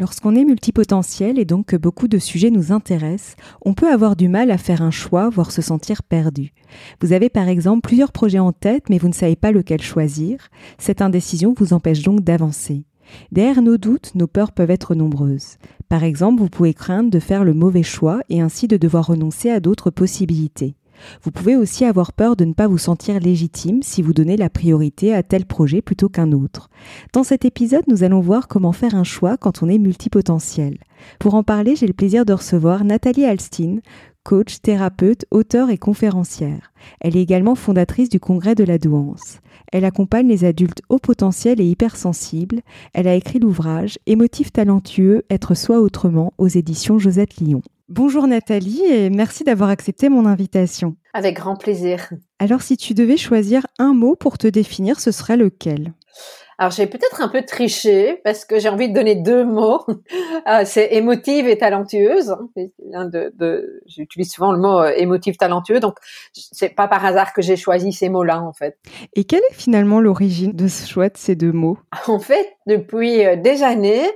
Lorsqu'on est multipotentiel et donc que beaucoup de sujets nous intéressent, on peut avoir du mal à faire un choix, voire se sentir perdu. Vous avez par exemple plusieurs projets en tête, mais vous ne savez pas lequel choisir. Cette indécision vous empêche donc d'avancer. Derrière nos doutes, nos peurs peuvent être nombreuses. Par exemple, vous pouvez craindre de faire le mauvais choix et ainsi de devoir renoncer à d'autres possibilités. Vous pouvez aussi avoir peur de ne pas vous sentir légitime si vous donnez la priorité à tel projet plutôt qu'un autre. Dans cet épisode, nous allons voir comment faire un choix quand on est multipotentiel. Pour en parler, j'ai le plaisir de recevoir Nathalie Alstin, coach, thérapeute, auteur et conférencière. Elle est également fondatrice du Congrès de la douance. Elle accompagne les adultes haut potentiel et hypersensibles. Elle a écrit l'ouvrage Émotif talentueux, être soi autrement aux éditions Josette Lyon. Bonjour Nathalie et merci d'avoir accepté mon invitation. Avec grand plaisir. Alors si tu devais choisir un mot pour te définir, ce serait lequel? Alors j'ai peut-être un peu triché parce que j'ai envie de donner deux mots. Euh, c'est émotive et talentueuse. De, de, J'utilise souvent le mot euh, émotive talentueux, donc c'est pas par hasard que j'ai choisi ces mots-là en fait. Et quelle est finalement l'origine de ce choix de ces deux mots? En fait, depuis euh, des années,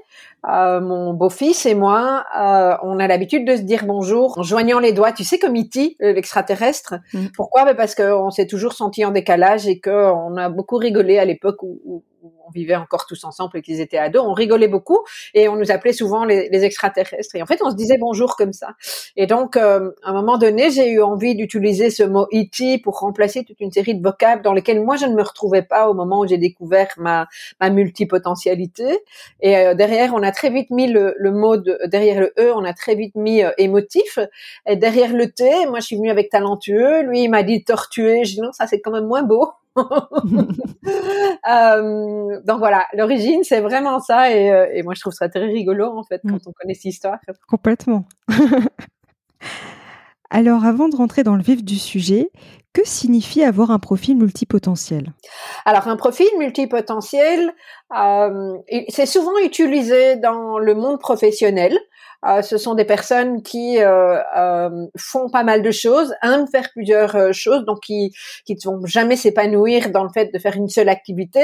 euh, mon beau-fils et moi, euh, on a l'habitude de se dire bonjour en joignant les doigts. Tu sais comme E.T., l'extraterrestre. Mm. Pourquoi? Ben Parce qu'on s'est toujours senti en décalage et qu'on a beaucoup rigolé à l'époque où, on vivait encore tous ensemble et qu'ils étaient ados. On rigolait beaucoup et on nous appelait souvent les, extraterrestres. Et en fait, on se disait bonjour comme ça. Et donc, euh, à un moment donné, j'ai eu envie d'utiliser ce mot E.T. pour remplacer toute une série de vocables dans lesquels moi je ne me retrouvais pas au moment où j'ai découvert ma, ma multipotentialité. Et derrière, on a très vite mis le, mot derrière le E, on a très vite mis euh, émotif. Et derrière le T, moi je suis venue avec talentueux. Lui, il m'a dit tortueux. Je dis non, ça c'est quand même moins beau. Euh, donc voilà, l'origine c'est vraiment ça et, euh, et, moi je trouve ça très rigolo en fait quand mm. on connaît cette histoire. Complètement. Alors avant de rentrer dans le vif du sujet, que signifie avoir un profil multipotentiel? Alors un profil multipotentiel, euh, c'est souvent utilisé dans le monde professionnel. Euh, ce sont des personnes qui euh, euh, font pas mal de choses, aiment faire plusieurs choses, donc qui qui ne vont jamais s'épanouir dans le fait de faire une seule activité.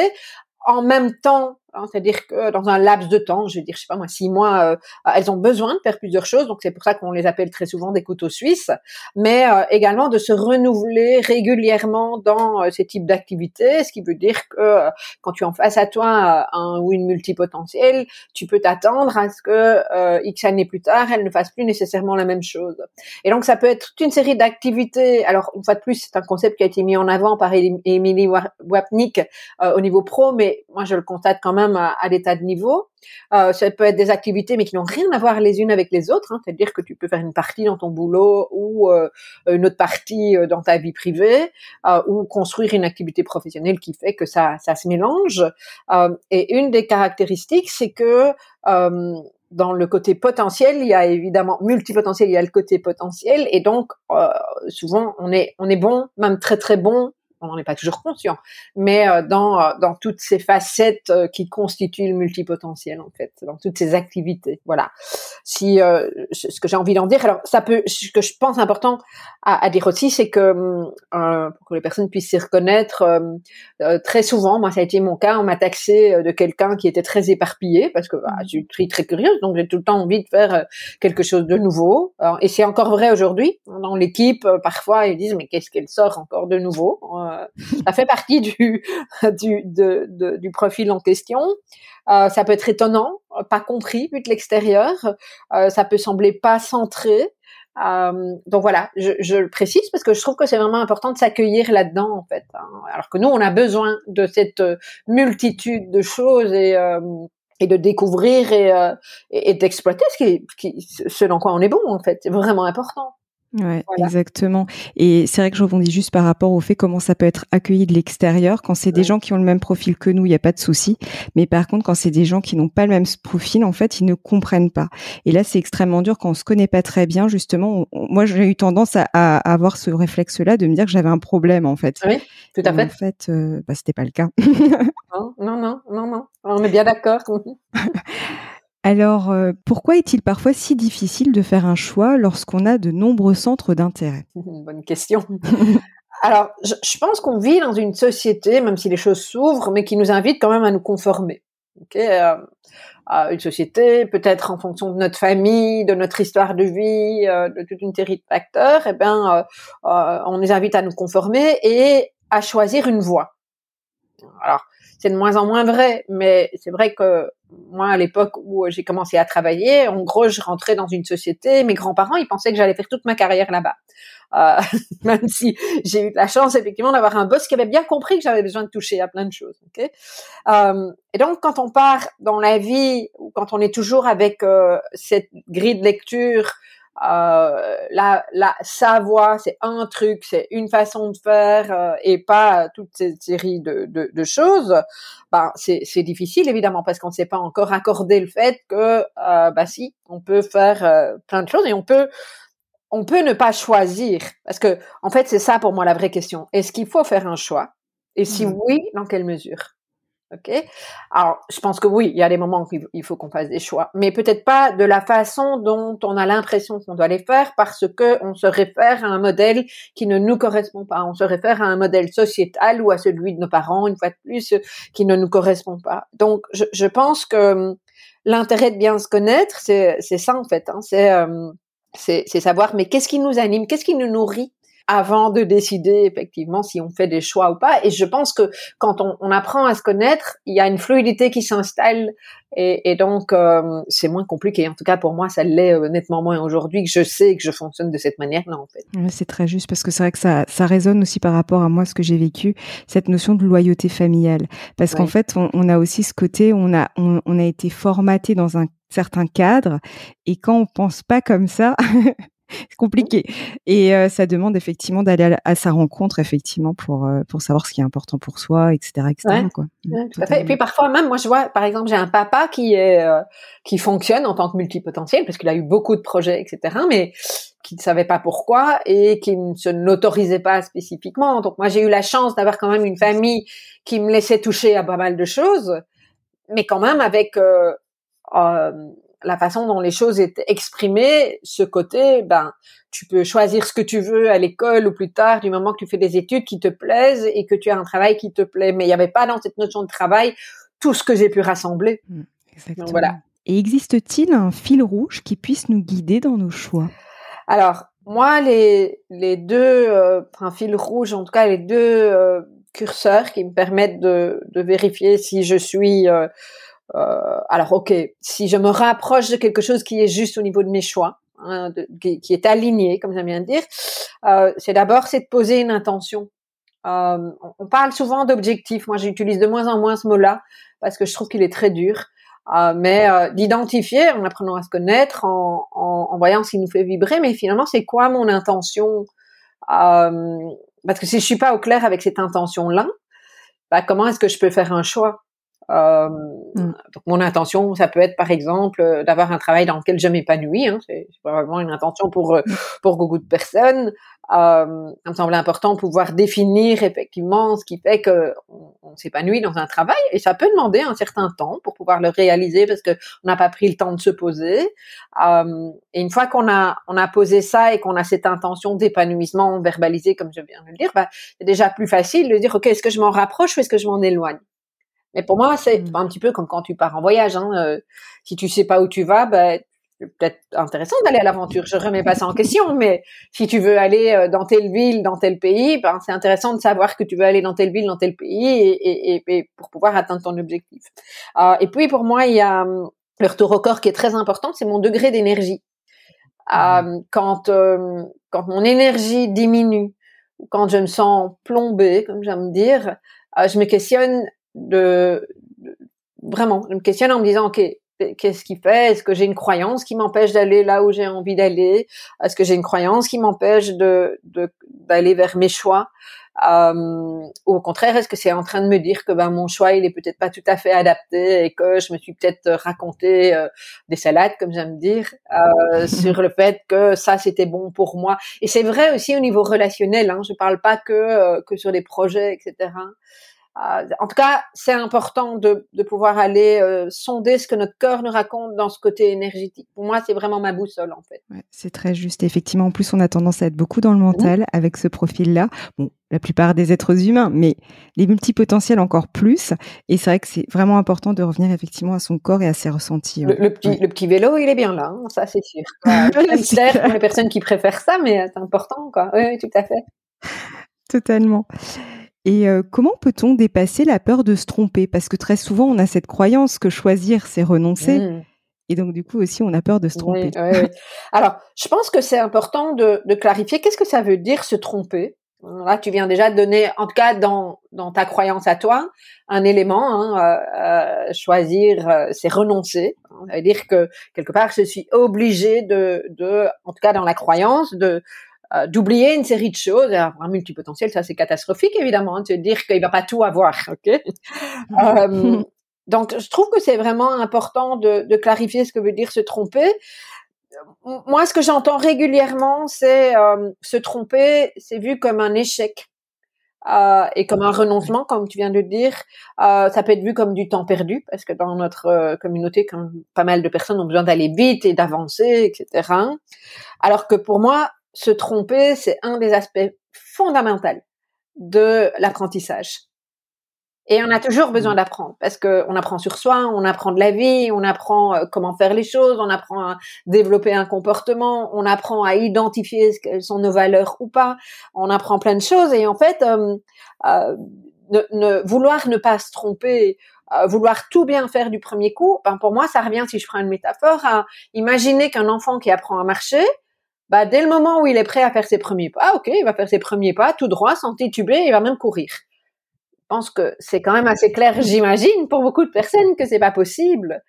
En même temps, c'est-à-dire que dans un laps de temps, je veux dire, je sais pas moi, six mois, euh, elles ont besoin de faire plusieurs choses. Donc c'est pour ça qu'on les appelle très souvent des couteaux suisses, mais euh, également de se renouveler régulièrement dans euh, ces types d'activités. Ce qui veut dire que quand tu en face à toi un ou une multipotentielle, tu peux t'attendre à ce que x années plus tard, elle ne fasse plus nécessairement la même chose. Et donc ça peut être toute une série d'activités. Alors une fois de plus, c'est un concept qui a été mis en avant par Emily Wapnick au niveau pro, mais moi je le constate quand même à, tas de niveaux. Euh, ça peut être des activités, mais qui n'ont rien à voir les unes avec les autres. Hein. C'est-à-dire que tu peux faire une partie dans ton boulot ou euh, une autre partie euh, dans ta vie privée, ou construire une activité professionnelle qui fait que ça, ça se mélange. et une des caractéristiques, c'est que dans le côté potentiel, il y a évidemment multipotentiel, il y a le côté potentiel, et donc souvent on est on est bon, même très très bon on n'en est pas toujours conscient, mais euh, dans, euh, dans toutes ces facettes euh, qui constituent le multipotentiel, en fait, dans toutes ces activités. Voilà. Si ce que j'ai envie d'en dire, alors ça peut, ce que je pense important à, à dire aussi, c'est que pour que les personnes puissent s'y reconnaître, très souvent, moi ça a été mon cas, on m'a taxé de quelqu'un qui était très éparpillé, parce que bah, je suis très curieuse, donc j'ai tout le temps envie de faire quelque chose de nouveau. et c'est encore vrai aujourd'hui. Dans l'équipe, parfois ils disent mais qu'est-ce qu'elle sort encore de nouveau euh, ça fait partie du du, du profil en question. Euh, ça peut être étonnant, pas compris vu de l'extérieur. Euh, ça peut sembler pas centré. Euh, donc voilà, je, le précise parce que je trouve que c'est vraiment important de s'accueillir là-dedans en fait. Hein. Alors que nous, on a besoin de cette euh, multitude de choses et euh, de découvrir et, euh, d'exploiter ce qui, dans quoi on est bon en fait. C'est vraiment important. Ouais, exactement. Et c'est vrai que je rebondis juste par rapport au fait comment ça peut être accueilli de l'extérieur. Quand c'est des gens qui ont le même profil que nous, il n'y a pas de souci. Mais par contre, quand c'est des gens qui n'ont pas le même profil, en fait, ils ne comprennent pas. Et là, c'est extrêmement dur quand on se connaît pas très bien. Justement, moi, j'ai eu tendance à, à, avoir ce réflexe-là de me dire que j'avais un problème, en fait. Oui, tout à fait. En fait, euh, bah, c'était pas le cas. non, non, non, non, non. On est bien d'accord. Alors, euh, pourquoi est-il parfois si difficile de faire un choix lorsqu'on a de nombreux centres d'intérêt? Bonne question. Alors, je, pense qu'on vit dans une société, même si les choses s'ouvrent, mais qui nous invite quand même à nous conformer. Euh, à une société, peut-être en fonction de notre famille, de notre histoire de vie, euh, de toute une série de facteurs, eh bien, on nous invite à nous conformer et à choisir une voie. Alors, c'est de moins en moins vrai, mais c'est vrai que moi, à l'époque où j'ai commencé à travailler, en gros, je rentrais dans une société, mes grands-parents, ils pensaient que j'allais faire toute ma carrière là-bas. Euh, même si j'ai eu la chance, effectivement, d'avoir un boss qui avait bien compris que j'avais besoin de toucher à plein de choses. Okay euh, et donc, quand on part dans la vie, ou quand on est toujours avec euh, cette grille de lecture euh, la, la, sa voix, c'est un truc, c'est une façon de faire euh, et pas toute cette série de, de, de choses, ben c'est, c'est difficile évidemment parce qu'on ne s'est pas encore accordé le fait que euh, bah si, on peut faire euh, plein de choses et on peut on peut ne pas choisir parce que en fait c'est ça pour moi la vraie question. Est-ce qu'il faut faire un choix? Et si mmh. oui, dans quelle mesure? Ok. Alors, je pense que oui, il y a des moments où il faut qu'on fasse des choix, mais peut-être pas de la façon dont on a l'impression qu'on doit les faire, parce que on se réfère à un modèle qui ne nous correspond pas. On se réfère à un modèle sociétal ou à celui de nos parents, une fois de plus, qui ne nous correspond pas. Donc, je, je pense que hum, l'intérêt de bien se connaître, c'est ça en fait. Hein, c'est hum, c'est savoir, mais qu'est-ce qui nous anime, qu'est-ce qui nous nourrit? Avant de décider effectivement si on fait des choix ou pas. Et je pense que quand on, on apprend à se connaître, il y a une fluidité qui s'installe et, et, donc euh, c'est moins compliqué. En tout cas pour moi, ça l'est euh, nettement moins aujourd'hui que je sais que je fonctionne de cette manière-là en fait. c'est très juste parce que c'est vrai que ça, ça résonne aussi par rapport à moi ce que j'ai vécu, cette notion de loyauté familiale. Parce qu'en fait, on, on, a aussi ce côté, on a on, on a été formaté dans un certain cadre et quand on pense pas comme ça c'est compliqué. Et euh, ça demande effectivement d'aller à, sa rencontre, effectivement, pour, euh, pour savoir ce qui est important pour soi, etc. etc. quoi. Mmh, tout à fait. Et puis parfois même, moi je vois, par exemple, j'ai un papa qui est euh, qui fonctionne en tant que multipotentiel, parce qu'il a eu beaucoup de projets, etc. Mais qui ne savait pas pourquoi et qui ne se n'autorisait pas spécifiquement. Donc moi j'ai eu la chance d'avoir quand même une famille qui me laissait toucher à pas mal de choses, mais quand même avec la façon dont les choses étaient exprimées, ce côté, ben, tu peux choisir ce que tu veux à l'école ou plus tard, du moment que tu fais des études qui te plaisent et que tu as un travail qui te plaît. Mais il n'y avait pas dans cette notion de travail tout ce que j'ai pu rassembler. Mmh, exactement. voilà. Et existe-t-il un fil rouge qui puisse nous guider dans nos choix? Alors, moi, les, les deux, euh, un fil rouge, en tout cas, les deux euh, curseurs qui me permettent de, de vérifier si je suis euh, euh, alors ok, si je me rapproche de quelque chose qui est juste au niveau de mes choix, hein, qui, est aligné, comme j'aime bien dire, euh, c'est d'abord c'est de poser une intention. Euh, on parle souvent d'objectif. Moi, j'utilise de moins en moins ce mot-là parce que je trouve qu'il est très dur. mais d'identifier en apprenant à se connaître, en, en, voyant ce qui nous fait vibrer, mais finalement, c'est quoi mon intention? Parce que si je suis pas au clair avec cette intention-là, bah, comment est-ce que je peux faire un choix? Euh, mm. Donc mon intention, ça peut être par exemple euh, d'avoir un travail dans lequel je m'épanouis. Hein, c'est probablement une intention pour euh, mm. pour beaucoup de personnes. Euh, ça me semble important de pouvoir définir effectivement ce qui fait que on, s'épanouit dans un travail et ça peut demander un certain temps pour pouvoir le réaliser parce que on n'a pas pris le temps de se poser. Euh, et une fois qu'on a on a posé ça et qu'on a cette intention d'épanouissement verbalisée comme je viens de le dire, bah, c'est déjà plus facile de dire ok est-ce que je m'en rapproche ou est-ce que je m'en éloigne? Mais pour moi, c'est mmh. un petit peu comme quand tu pars en voyage. Hein, euh, si tu sais pas où tu vas, bah, c'est peut-être intéressant d'aller à l'aventure. Je remets pas ça en question, mais si tu veux aller euh, dans telle ville, dans tel pays, ben, c'est intéressant de savoir que tu veux aller dans telle ville, dans tel pays, et, et, et pour pouvoir atteindre ton objectif. Euh, et puis pour moi, il y a hum, le retour au corps qui est très important, c'est mon degré d'énergie. Euh, quand euh, quand mon énergie diminue, quand je me sens plombée, comme j'aime dire, je me questionne de, de, vraiment, je me questionne en me disant ok, qu'est-ce qui fait? Est-ce que j'ai une croyance qui m'empêche d'aller là où j'ai envie d'aller? Est-ce que j'ai une croyance qui m'empêche de d'aller vers mes choix? Euh, ou au contraire, est-ce que c'est en train de me dire que ben mon choix il est peut-être pas tout à fait adapté et que je me suis peut-être raconté euh, des salades, comme j'aime dire, euh, sur le fait que ça c'était bon pour moi? Et c'est vrai aussi au niveau relationnel. Hein, je parle pas que euh, que sur des projets, etc. Euh, en tout cas, c'est important de, de, pouvoir aller euh, sonder ce que notre cœur nous raconte dans ce côté énergétique. Pour moi, c'est vraiment ma boussole, en fait. Ouais, c'est très juste. Effectivement, en plus, on a tendance à être beaucoup dans le mental mmh. avec ce profil-là. Bon, la plupart des êtres humains, mais les multipotentiels encore plus. Et c'est vrai que c'est vraiment important de revenir effectivement à son corps et à ses ressentis. Le, le petit, ouais. le petit vélo, il est bien là, hein, ça c'est sûr. c'est pour les personnes qui préfèrent ça, mais c'est important, quoi. Oui, tout à fait. Totalement. Et euh, comment peut-on dépasser la peur de se tromper? Parce que très souvent, on a cette croyance que choisir, c'est renoncer. Mmh. Et donc, du coup, aussi, on a peur de se tromper. Oui, oui, oui. Alors, je pense que c'est important de, de clarifier qu'est-ce que ça veut dire se tromper? Là, tu viens déjà de donner, en tout cas dans, dans ta croyance à toi, un élément. Hein, euh, euh, choisir, euh, c'est renoncer. Ça veut dire que quelque part, je suis obligée de, de, en tout cas dans la croyance, de euh, d'oublier une série de choses. un multipotentiel, ça c'est catastrophique évidemment, hein, de dire qu'il va pas tout avoir. Ok? euh, donc je trouve que c'est vraiment important de, de, clarifier ce que veut dire se tromper. Moi, ce que j'entends régulièrement, c'est euh, se tromper, c'est vu comme un échec. Euh, et comme un renoncement, comme tu viens de dire, euh, ça peut être vu comme du temps perdu, parce que dans notre euh, communauté, comme pas mal de personnes ont besoin d'aller vite et d'avancer, etc. Alors que pour moi, se tromper, c'est un des aspects fondamentaux de l'apprentissage. Et on a toujours besoin mmh. d'apprendre parce que on apprend sur soi, on apprend de la vie, on apprend euh, comment faire les choses, on apprend à développer un comportement, on apprend à identifier quelles sont nos valeurs ou pas, on apprend plein de choses et en fait, euh, euh, ne, ne, vouloir ne pas se tromper, euh, vouloir tout bien faire du premier coup, ben pour moi ça revient si je prends une métaphore à imaginer qu'un enfant qui apprend à marcher, bah, dès le moment où il est prêt à faire ses premiers pas, ok, il va faire ses premiers pas tout droit, sans tituber, il va même courir. Je pense que c'est quand même assez clair, j'imagine, pour beaucoup de personnes que c'est pas possible.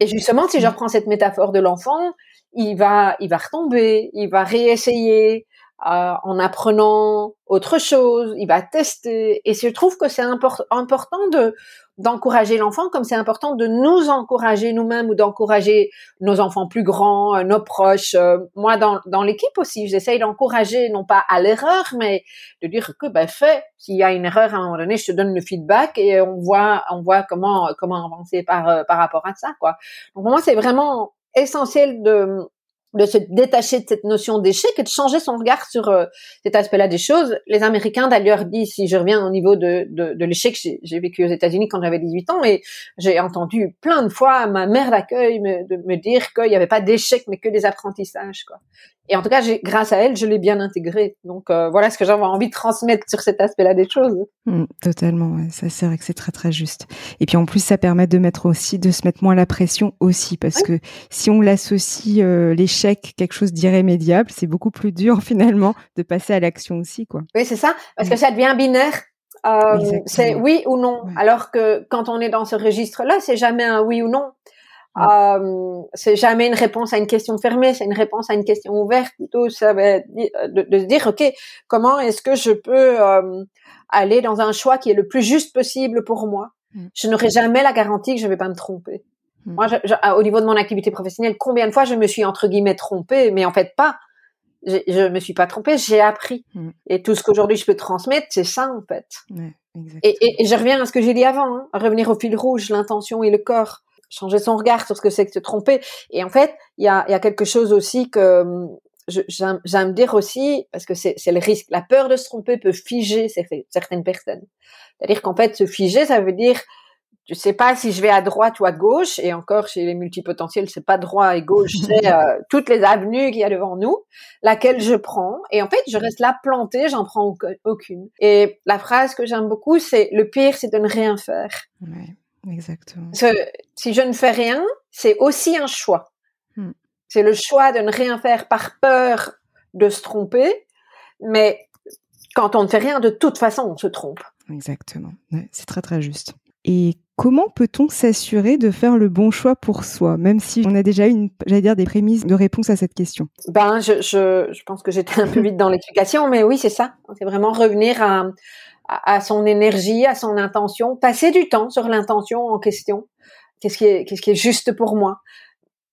Et justement, si je reprends cette métaphore de l'enfant, il va, il va retomber, il va réessayer, euh, en apprenant autre chose, il va tester. Et je trouve que c'est import important de d'encourager l'enfant, comme c'est important de nous encourager nous-mêmes ou d'encourager nos enfants plus grands, euh, nos proches. Euh, moi, dans, dans l'équipe aussi, j'essaye d'encourager, non pas à l'erreur, mais de dire que ben fais. S'il y a une erreur à un moment donné, je te donne le feedback et on voit, on voit comment comment avancer par euh, par rapport à ça, quoi. Donc pour moi, c'est vraiment essentiel de de se détacher de cette notion d'échec et de changer son regard sur euh, cet aspect-là des choses. Les Américains d'ailleurs disent, si je reviens au niveau de, l'échec, j'ai vécu aux États-Unis quand j'avais 18 ans et j'ai entendu plein de fois ma mère d'accueil me, me dire qu'il n'y avait pas d'échec mais que des apprentissages. Quoi. Et en tout cas, grâce à elle, je l'ai bien intégré. Donc euh, voilà ce que j'avais envie de transmettre sur cet aspect-là des choses. Mmh, totalement, ouais. ça c'est vrai que c'est très très juste. Et puis en plus, ça permet de mettre aussi, de se mettre moins la pression aussi, parce oui. que si on l'associe euh, l'échec quelque chose d'irrémédiable, c'est beaucoup plus dur finalement de passer à l'action aussi, quoi. Oui, c'est ça, parce mmh. que ça devient binaire. Euh, c'est oui ou non. Ouais. Alors que quand on est dans ce registre-là, c'est jamais un oui ou non. Euh, c'est jamais une réponse à une question fermée, c'est une réponse à une question ouverte. Plutôt, ça va être de, de se dire, ok, comment est-ce que je peux euh, aller dans un choix qui est le plus juste possible pour moi? Mm. Je n'aurai jamais la garantie que je ne vais pas me tromper. Mm. Moi, je, je, au niveau de mon activité professionnelle, combien de fois je me suis entre guillemets trompée, mais en fait pas. Je, je me suis pas trompée, j'ai appris. Mm. Et tout ce qu'aujourd'hui je peux transmettre, c'est ça en fait. Ouais, et, et, et, je reviens à ce que j'ai dit avant, hein, revenir au fil rouge, l'intention et le corps changer son regard sur ce que c'est que se tromper. Et en fait, il y a, y a quelque chose aussi que hum, j'aime dire aussi, parce que c'est le risque, la peur de se tromper peut figer certaines personnes. C'est-à-dire qu'en fait, se figer, ça veut dire, je sais pas si je vais à droite ou à gauche, et encore chez les multipotentiels, c'est pas droit et gauche, c'est euh, toutes les avenues qu'il y a devant nous, laquelle je prends, et en fait, je reste là plantée, j'en prends aucune. Et la phrase que j'aime beaucoup, c'est le pire, c'est de ne rien faire. Ouais. Exactement. Si je ne fais rien, c'est aussi un choix. Hmm. C'est le choix de ne rien faire par peur de se tromper. Mais quand on ne fait rien, de toute façon, on se trompe. Exactement. c'est très très juste. Et comment peut-on s'assurer de faire le bon choix pour soi, même si on a déjà eu, une, j'allais dire, des prémices de réponse à cette question? Ben, je, je, je pense que j'étais un peu vite dans l'explication, mais oui, c'est ça. C'est vraiment revenir à, à, son énergie, à son intention, passer du temps sur l'intention en question. Qu'est-ce qui est, qu'est-ce qui est juste pour moi?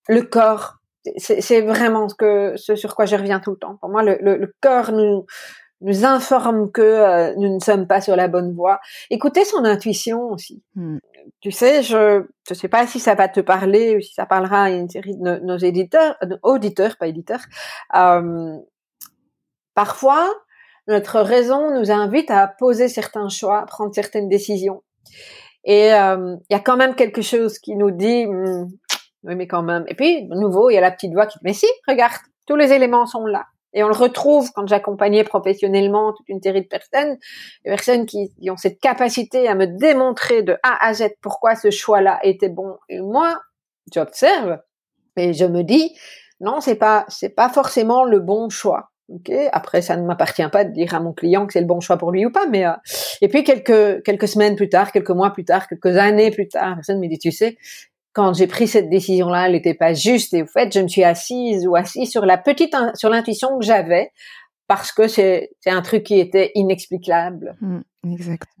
Le corps, c'est vraiment ce que ce sur quoi je reviens tout le temps. Pour moi, le, le, le corps nous nous informe que euh, nous ne sommes pas sur la bonne voie. Écoutez son intuition aussi. Hmm. Tu sais, je ne sais pas si ça va te parler ou si ça parlera à une série de nos, éditeurs, euh, auditeurs, pas éditeurs. Euh, parfois, notre raison nous invite à poser certains choix, à prendre certaines décisions. Et euh, il y a quand même quelque chose qui nous dit, hmm, oui mais quand même. Et puis, de nouveau, il y a la petite voix qui dit, mais si, regarde, tous les éléments sont là. Et on le retrouve quand j'accompagnais professionnellement toute une série de personnes, des personnes qui, ont cette capacité à me démontrer de A à Z pourquoi ce choix-là était bon. Et moi, j'observe et je me dis, non, c'est pas, c'est pas forcément le bon choix. Ok. Après, ça ne m'appartient pas de dire à mon client que c'est le bon choix pour lui ou pas, mais euh, et puis quelques quelques semaines plus tard, quelques mois plus tard, quelques années plus tard, personne me dit, tu sais, quand j'ai pris cette décision-là, elle n'était pas juste. Et au fait, je me suis assise ou assise sur la petite, sur l'intuition que j'avais parce que c'est un truc qui était inexplicable. Mmh,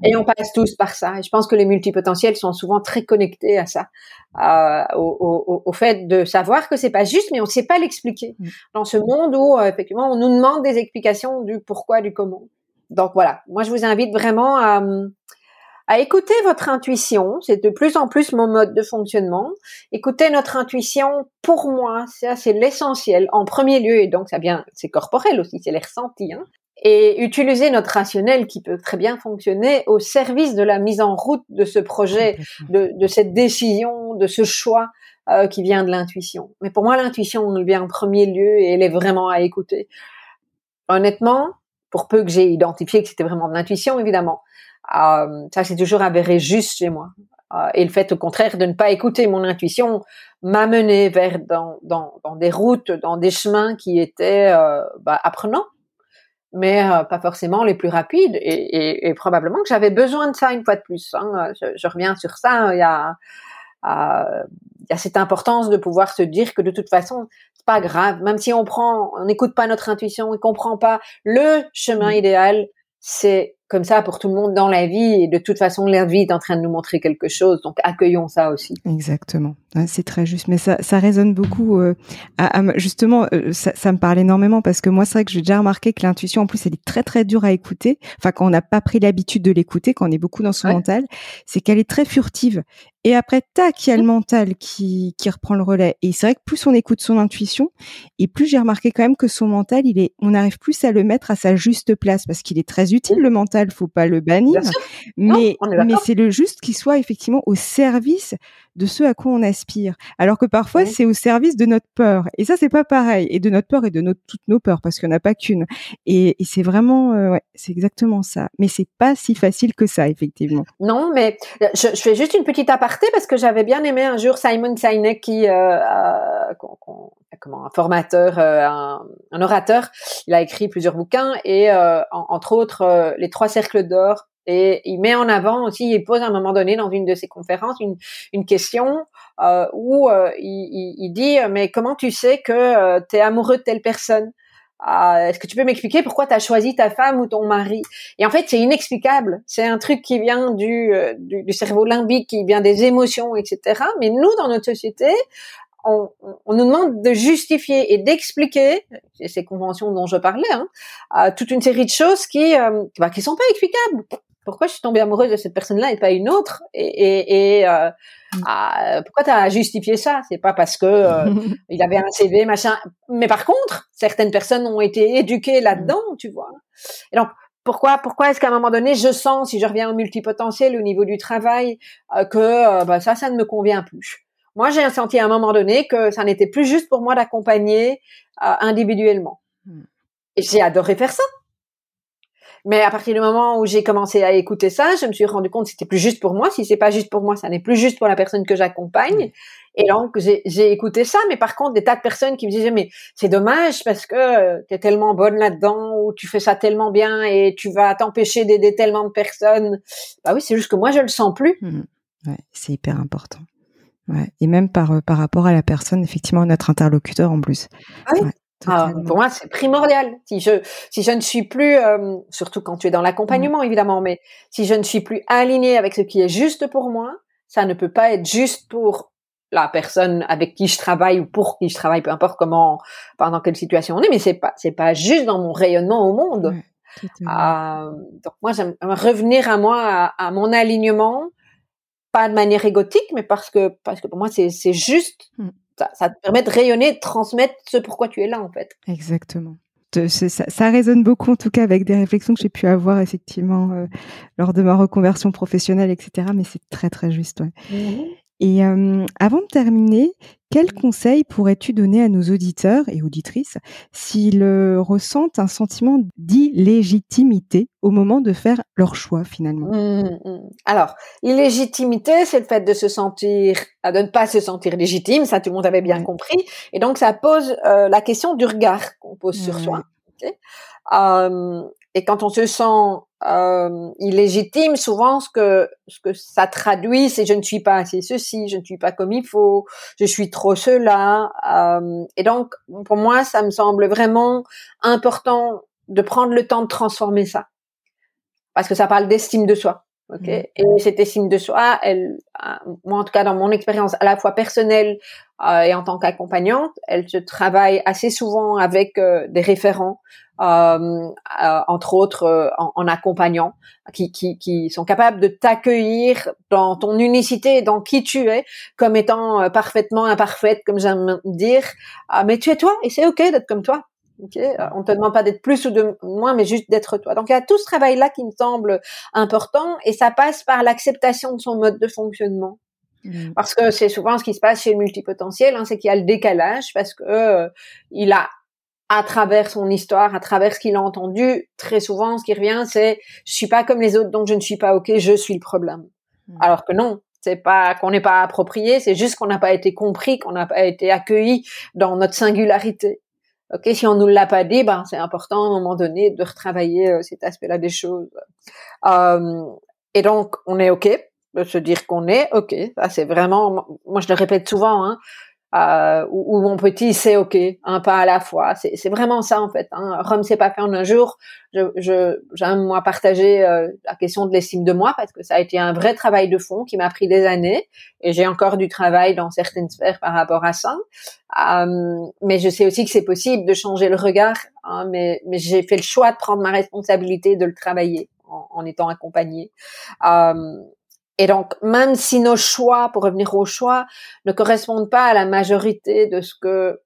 et on passe tous par ça. Et je pense que les multipotentiels sont souvent très connectés à ça, euh, au, au, fait de savoir que c'est pas juste, mais on ne sait pas l'expliquer. Mmh. Dans ce monde où euh, effectivement on nous demande des explications du pourquoi, du comment. Donc voilà, moi je vous invite vraiment à, à écouter votre intuition. C'est de plus en plus mon mode de fonctionnement. Écouter notre intuition, pour moi, ça c'est l'essentiel en premier lieu. Et donc ça vient, c'est corporel aussi, c'est les ressentis. Hein. Et utiliser notre rationnel qui peut très bien fonctionner au service de la mise en route de ce projet, de, de cette décision, de ce choix euh, qui vient de l'intuition. Mais pour moi, l'intuition vient en premier lieu et elle est vraiment à écouter. Honnêtement, pour peu que j'ai identifié que c'était vraiment de l'intuition, évidemment, euh, ça, c'est toujours avéré juste chez moi. Euh, et le fait, au contraire, de ne pas écouter mon intuition m'a mené vers dans, dans, dans, des routes, dans des chemins qui étaient euh, bah, apprenants, mais euh, pas forcément les plus rapides. Et, et, et probablement que j'avais besoin de ça une fois de plus. Hein. Je, je, reviens sur ça. Il y a euh, il y a cette importance de pouvoir se dire que de toute façon c'est pas grave même si on prend on n'écoute pas notre intuition on comprend pas le chemin mmh. idéal c'est comme ça pour tout le monde dans la vie et de toute façon la vie est en train de nous montrer quelque chose. Donc accueillons ça aussi. Exactement. C'est très juste. Mais ça ça résonne beaucoup euh, justement euh, ça, ça, me parle énormément parce que moi c'est vrai que j'ai déjà remarqué que l'intuition en plus elle est très très dure à écouter. Enfin quand on n'a pas pris l'habitude de l'écouter quand on est beaucoup dans son mental c'est qu'elle est très furtive. Et après, tac, il y a le mental qui, qui reprend le relais. Et c'est vrai que plus on écoute son intuition, et plus j'ai remarqué quand même que son mental, il est, on arrive plus à le mettre à sa juste place parce qu'il est très utile, le mental, faut pas le bannir. Mais, mais c'est le juste qu'il soit effectivement au service de ce à quoi on aspire. Alors que parfois, c'est au service de notre peur. Et ça, c'est pas pareil. Et de notre peur et de notre, toutes nos peurs, parce qu'il n'y en a pas qu'une. Et, et c'est vraiment, euh, ouais, c'est exactement ça. Mais c'est pas si facile que ça, effectivement. Non, mais euh, je, je fais juste une petite aparté parce que j'avais bien aimé un jour Simon Sinek qui, euh, comment, un formateur, euh, un, un, orateur. Il a écrit plusieurs bouquins et entre autres les trois cercles d'or et il met en avant aussi, il pose à un moment donné dans une de ses conférences une, une question euh, où euh, il, il, dit mais comment tu sais que euh, tu es amoureux de telle personne? Ah, Est-ce que tu peux m'expliquer pourquoi tu as choisi ta femme ou ton mari? Et en fait, c'est inexplicable. C'est un truc qui vient du, euh, du, du, cerveau limbique, qui vient des émotions, etc. Mais nous, dans notre société, on, on, nous demande de justifier et d'expliquer ces conventions dont je parlais, hein, toute une série de choses qui euh, bah, qui sont pas explicables pourquoi je suis tombée amoureuse de cette personne-là et pas une autre et, et, et euh, mm. ah, pourquoi tu as justifié ça? C'est pas parce que euh, il avait un CV machin mais par contre certaines personnes ont été éduquées là-dedans mm. tu vois et donc pourquoi pourquoi est-ce qu'à un moment donné je sens si je reviens au multipotentiel au niveau du travail euh, que bah, ça ça ne me convient plus? Moi j'ai senti à un moment donné que ça n'était plus juste pour moi d'accompagner individuellement mm. et j'ai adoré faire ça Mais à partir du moment où j'ai commencé à écouter ça, je me suis rendu compte que c'était plus juste pour moi. Si c'est pas juste pour moi, ça n'est plus juste pour la personne que j'accompagne. Et donc j'ai écouté ça, mais par contre des tas de personnes qui me disaient mais c'est dommage parce que euh, tu es tellement bonne là-dedans ou tu fais ça tellement bien et tu vas t'empêcher d'aider tellement de personnes. Bah oui, c'est juste que moi je le sens plus. Mmh. Ouais, c'est hyper important. Ouais. Et même par euh, par rapport à la personne, effectivement, notre interlocuteur en plus. Ah oui. Ah, pour moi, c'est primordial. Si je si je ne suis plus, euh, surtout quand tu es dans l'accompagnement, mmh. évidemment, mais si je ne suis plus alignée avec ce qui est juste pour moi, ça ne peut pas être juste pour la personne avec qui je travaille ou pour qui je travaille, peu importe comment, pendant quelle situation on est, mais c'est pas, c'est pas juste dans mon rayonnement au monde. euh, donc moi, j'aime revenir à moi, à, mon alignement, pas de manière égotique, mais parce que, parce que pour moi, c'est, c'est juste. Mm. Ça, ça, te permet de rayonner, de transmettre ce pourquoi tu es là, en fait. Exactement. Ça, ça, résonne beaucoup en tout cas avec des réflexions que j'ai pu avoir effectivement euh, lors de ma reconversion professionnelle, etc. Mais c'est très très juste. Ouais. Mm-hmm. Et avant de terminer, quels conseils pourrais-tu donner à nos auditeurs et auditrices s'ils ressentent un sentiment d'illégitimité au moment de faire leur choix finalement? Mmh, mmh. Alors, illégitimité, c'est le fait de se sentir, de ne pas se sentir légitime, ça tout le monde avait bien compris, et donc ça pose la question du regard qu'on pose sur soi. Et quand on se sent euh, illégitime, souvent ce que ça traduit, c'est je ne suis pas assez ceci, je ne suis pas comme il faut, je suis trop cela. Euh, et donc pour moi, ça me semble vraiment important de prendre le temps de transformer ça, parce que ça parle d'estime de soi. Ok. Mmh. Et cette estime de soi, elle, euh, moi en tout cas dans mon expérience à la fois personnelle euh, et en tant qu'accompagnante, elle se travaille assez souvent avec euh, des référents, euh, entre autres en, en, accompagnant, qui, qui, qui, sont capables de t'accueillir dans ton unicité dans qui tu es, comme étant parfaitement imparfaite, comme j'aime dire. Ah, mais tu es toi et c'est ok d'être comme toi. Okay on te demande pas d'être plus ou de moins, mais juste d'être toi. Donc il y a tout ce travail-là qui me semble important et ça passe par l'acceptation de son mode de fonctionnement. Mmh. Parce que c'est souvent ce qui se passe chez le multipotentiel, hein, c'est qu'il y a le décalage parce que euh, il a à travers son histoire, à travers ce qu'il a entendu, très souvent ce qui revient c'est je suis pas comme les autres donc je ne suis pas ok, je suis le problème. Mmh. Alors que non, c'est pas qu'on n'est pas approprié, c'est juste qu'on n'a pas été compris, qu'on n'a pas été accueilli dans notre singularité. Ok, si on nous l'a pas dit, ben c'est important à un moment donné de retravailler euh, cet aspect-là des choses. Euh, et donc on est ok de se dire qu'on est ok. Ça c'est vraiment, moi je le répète souvent. Hein, euh, où, mon petit c'est ok, un pas à la fois. C'est vraiment ça en fait. Hein. Rome s'est pas fait en un jour. Je j'aime moi partager euh, la question de l'estime de moi parce que ça a été un vrai travail de fond qui m'a pris des années et j'ai encore du travail dans certaines sphères par rapport à ça. Euh, mais je sais aussi que c'est possible de changer le regard. Hein, mais mais j'ai fait le choix de prendre ma responsabilité de le travailler en, en étant accompagnée. Euh, et donc, même si nos choix, pour revenir aux choix, ne correspondent pas à la majorité de ce que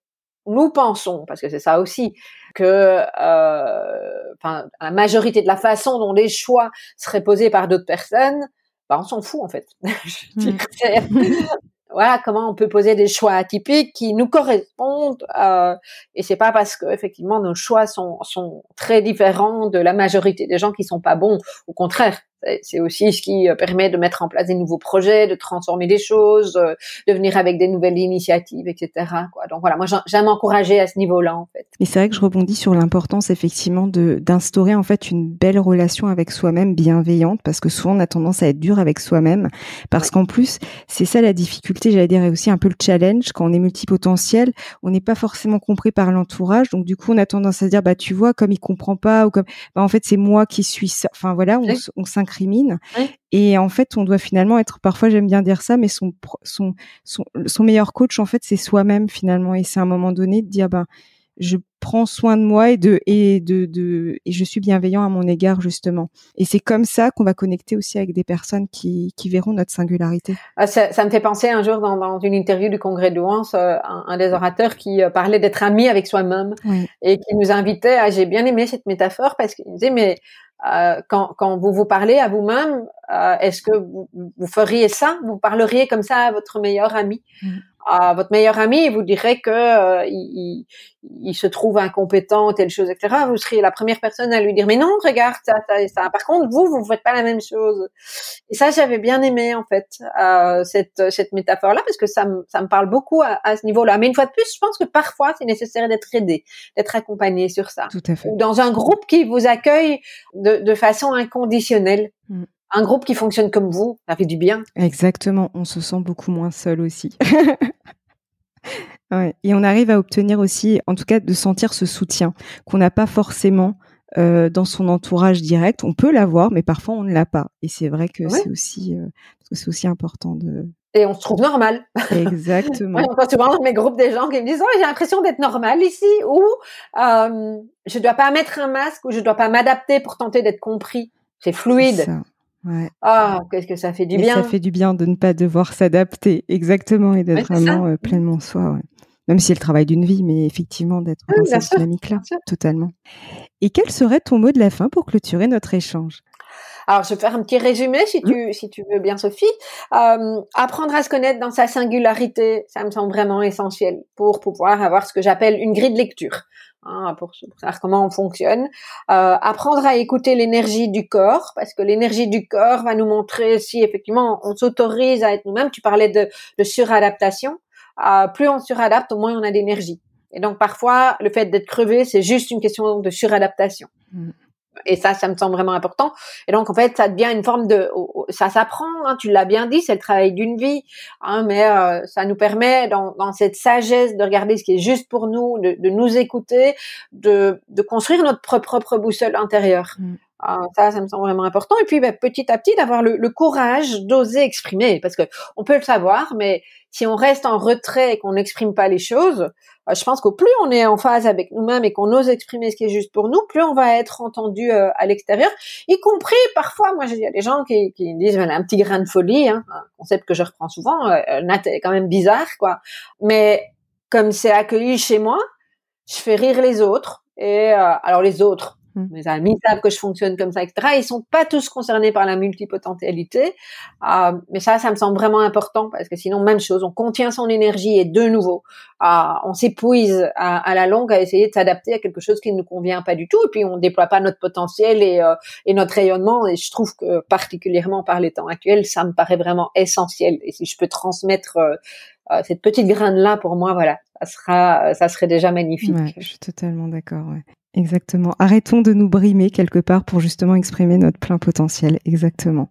nous pensons, parce que c'est ça aussi, que euh, enfin, la majorité de la façon dont les choix seraient posés par d'autres personnes, bah, on s'en fout en fait. Hmm. voilà comment on peut poser des choix atypiques qui nous correspondent euh, et c'est pas parce que effectivement nos choix sont, sont très différents de la majorité des gens qui sont pas bons au contraire c'est aussi ce qui euh, permet de mettre en place des nouveaux projets, de transformer des choses, euh, de venir avec des nouvelles initiatives, etc. Quoi. Donc voilà, moi j'aime encourager à ce niveau-là en fait. Mais c'est vrai que je rebondis sur l'importance effectivement de d'instaurer en fait une belle relation avec soi-même bienveillante parce que souvent on a tendance à être dur avec soi-même parce qu'en plus c'est ça la difficulté, j'allais dire et aussi un peu le challenge quand on est multipotentiel, on n'est pas forcément compris par l'entourage donc du coup on a tendance à se dire bah tu vois comme il comprend pas ou comme bah en fait c'est moi qui suis ça. Enfin voilà, on, on et en fait, on doit finalement être, parfois j'aime bien dire ça, mais son, son, son, meilleur coach, en fait, c'est soi-même finalement. Et c'est à un moment donné de dire, ben, je prends soin de moi et de et de, de et je suis bienveillant à mon égard justement. Et c'est comme ça qu'on va connecter aussi avec des personnes qui, qui verront notre singularité. Ah, ça, ça, me fait penser un jour dans, dans une interview du congrès de Louance, euh, un, des orateurs qui euh, parlait d'être ami avec soi-même et qui nous invitait. à J'ai bien aimé cette métaphore parce qu'il disait mais euh, quand, quand, vous vous parlez à vous-même, euh, est-ce que vous, feriez ça? Vous parleriez comme ça à votre meilleur ami? Mm. À votre meilleur ami vous dirait que euh, il, il, se trouve incompétent, telle chose, etc. Vous seriez la première personne à lui dire mais non, regarde ça, ça, ça. Par contre, vous, vous faites pas la même chose. Et ça, j'avais bien aimé en fait euh, cette cette métaphore là parce que ça me ça me parle beaucoup à, à ce niveau-là. Mais une fois de plus, je pense que parfois c'est nécessaire d'être aidé, d'être accompagné sur ça. Tout à fait. Ou dans un groupe qui vous accueille de, de façon inconditionnelle. Mm un groupe qui fonctionne comme vous, ça fait du bien. Exactement, on se sent beaucoup moins seul aussi. Et on arrive à obtenir aussi, en tout cas, de sentir ce soutien qu'on n'a pas forcément euh, dans son entourage direct. On peut l'avoir, mais parfois on ne l'a pas. Et c'est vrai que c'est aussi, euh, c'est aussi important de. Et on se trouve normal. Exactement. Moi, quand souvent dans mes groupes des gens qui me disent oh, j'ai l'impression d'être normal ici ou euh, je dois pas mettre un masque ou je dois pas m'adapter pour tenter d'être compris. C'est fluide. Ah, qu'est-ce que ça fait du bien. Ça fait du bien de ne pas devoir s'adapter, exactement, et d'être vraiment euh, pleinement soi. Même si c'est le travail d'une vie, mais effectivement d'être dans cette dynamique-là, totalement. Et quel serait ton mot de la fin pour clôturer notre échange? Alors, je vais faire un petit résumé, si mmh. tu, si tu veux bien, Sophie. Euh, apprendre à se connaître dans sa singularité, ça me semble vraiment essentiel pour pouvoir avoir ce que j'appelle une grille de lecture. Hein, pour, savoir comment on fonctionne. Euh, apprendre à écouter l'énergie du corps, parce que l'énergie du corps va nous montrer si effectivement on s'autorise à être nous-mêmes. Tu parlais de, de suradaptation. Euh, plus on suradapte, au moins on a d'énergie. Et donc parfois, le fait d'être crevé, c'est juste une question de suradaptation. Mmh. Et ça, ça me semble vraiment important. Et donc, en fait, ça devient une forme de, ça s'apprend. Hein, tu l'as bien dit, c'est le travail d'une vie. Hein, mais euh, ça nous permet, dans, dans, cette sagesse, de regarder ce qui est juste pour nous, de, de nous écouter, de, de, construire notre propre boussole intérieure. Mm. Ah, ça, ça me semble vraiment important. Et puis, bah, petit à petit, d'avoir le, le, courage d'oser exprimer, parce que on peut le savoir, mais si on reste en retrait et qu'on n'exprime pas les choses, euh, je pense qu'au plus on est en phase avec nous-mêmes et qu'on ose exprimer ce qui est juste pour nous, plus on va être entendu euh, à l'extérieur, y compris parfois, moi, il y a des gens qui, qui disent, voilà, un petit grain de folie, hein, un concept que je reprends souvent, euh, Nat est quand même bizarre, quoi. Mais comme c'est accueilli chez moi, je fais rire les autres. Et euh, alors les autres. Mes amis savent que je fonctionne comme ça, etc. Ils sont pas tous concernés par la multipotentialité, euh, mais ça, ça me semble vraiment important parce que sinon, même chose, on contient son énergie et de nouveau, euh, on s'épuise à, la longue à essayer de s'adapter à quelque chose qui ne nous convient pas du tout, et puis on déploie pas notre potentiel et, euh, et notre rayonnement. Et je trouve que particulièrement par les temps actuels, ça me paraît vraiment essentiel. Et si je peux transmettre euh, euh, cette petite graine là, pour moi, voilà, ça sera, ça serait déjà magnifique. Ouais, je suis totalement d'accord. Ouais. Exactement. Arrêtons de nous brimer quelque part pour justement exprimer notre plein potentiel. Exactement.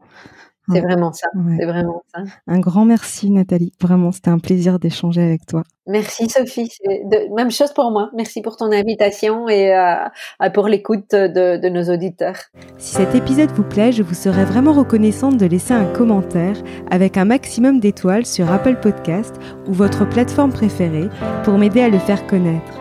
C'est vraiment ça. C'est vraiment ça. Un grand merci Nathalie. Vraiment, c'était un plaisir d'échanger avec toi. Merci Sophie. De, même chose pour moi. Merci pour ton invitation et euh, pour l'écoute de, de, nos auditeurs. Si cet épisode vous plaît, je vous serais vraiment reconnaissante de laisser un commentaire avec un maximum d'étoiles sur Apple Podcast ou votre plateforme préférée pour m'aider à le faire connaître.